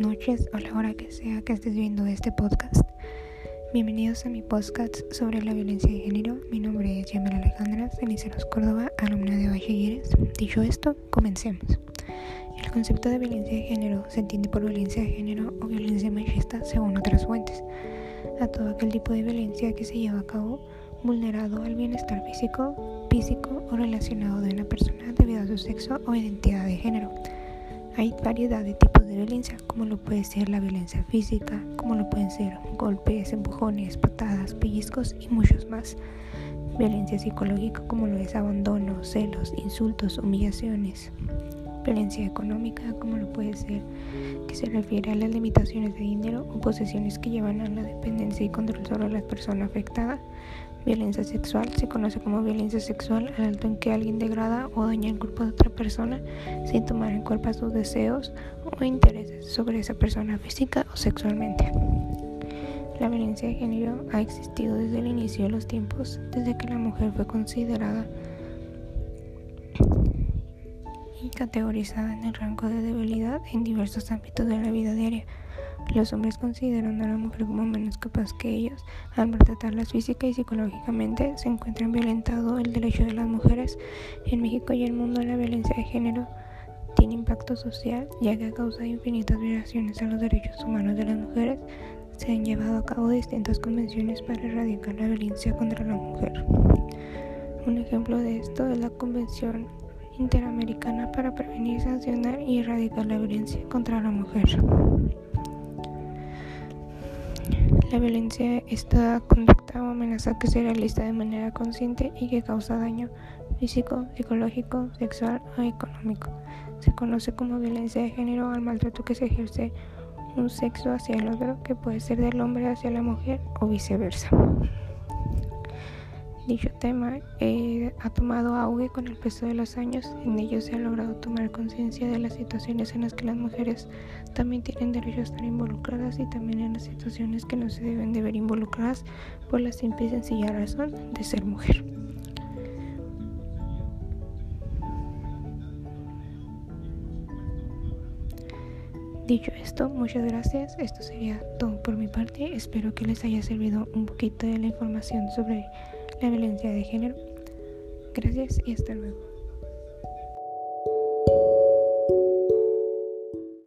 noches o la hora que sea que estés viendo este podcast. Bienvenidos a mi podcast sobre la violencia de género. Mi nombre es Yamela Alejandra Ceniceros Córdoba, alumna de Bachilleres. Dicho esto, comencemos. El concepto de violencia de género se entiende por violencia de género o violencia machista según otras fuentes. A todo aquel tipo de violencia que se lleva a cabo vulnerado al bienestar físico, físico o relacionado de una persona debido a su sexo o identidad de género hay variedad de tipos de violencia, como lo puede ser la violencia física, como lo pueden ser golpes, empujones, patadas, pellizcos y muchos más. Violencia psicológica, como lo es abandono, celos, insultos, humillaciones. Violencia económica, como lo puede ser, que se refiere a las limitaciones de dinero o posesiones que llevan a la dependencia y control sobre la persona afectada. Violencia sexual se conoce como violencia sexual al alto en que alguien degrada o daña el cuerpo de otra persona sin tomar en cuenta sus deseos o intereses sobre esa persona física o sexualmente. La violencia de género ha existido desde el inicio de los tiempos, desde que la mujer fue considerada y categorizada en el rango de debilidad en diversos ámbitos de la vida diaria. Los hombres consideran a la mujer como menos capaz que ellos. Al maltratarlas física y psicológicamente, se encuentran violentado el derecho de las mujeres. En México y el mundo la violencia de género tiene impacto social, ya que a causa de infinitas violaciones a los derechos humanos de las mujeres, se han llevado a cabo distintas convenciones para erradicar la violencia contra la mujer. Un ejemplo de esto es la Convención Interamericana para prevenir, sancionar y erradicar la violencia contra la mujer. La violencia es toda conducta o amenaza que se realiza de manera consciente y que causa daño físico, psicológico, sexual o económico. Se conoce como violencia de género al maltrato que se ejerce un sexo hacia el otro, que puede ser del hombre hacia la mujer o viceversa. Dicho tema eh, ha tomado auge con el peso de los años. En ello se ha logrado tomar conciencia de las situaciones en las que las mujeres también tienen derecho a estar involucradas y también en las situaciones que no se deben de ver involucradas por la simple y sencilla razón de ser mujer. Dicho esto, muchas gracias. Esto sería todo por mi parte. Espero que les haya servido un poquito de la información sobre la violencia de género. Gracias y hasta luego.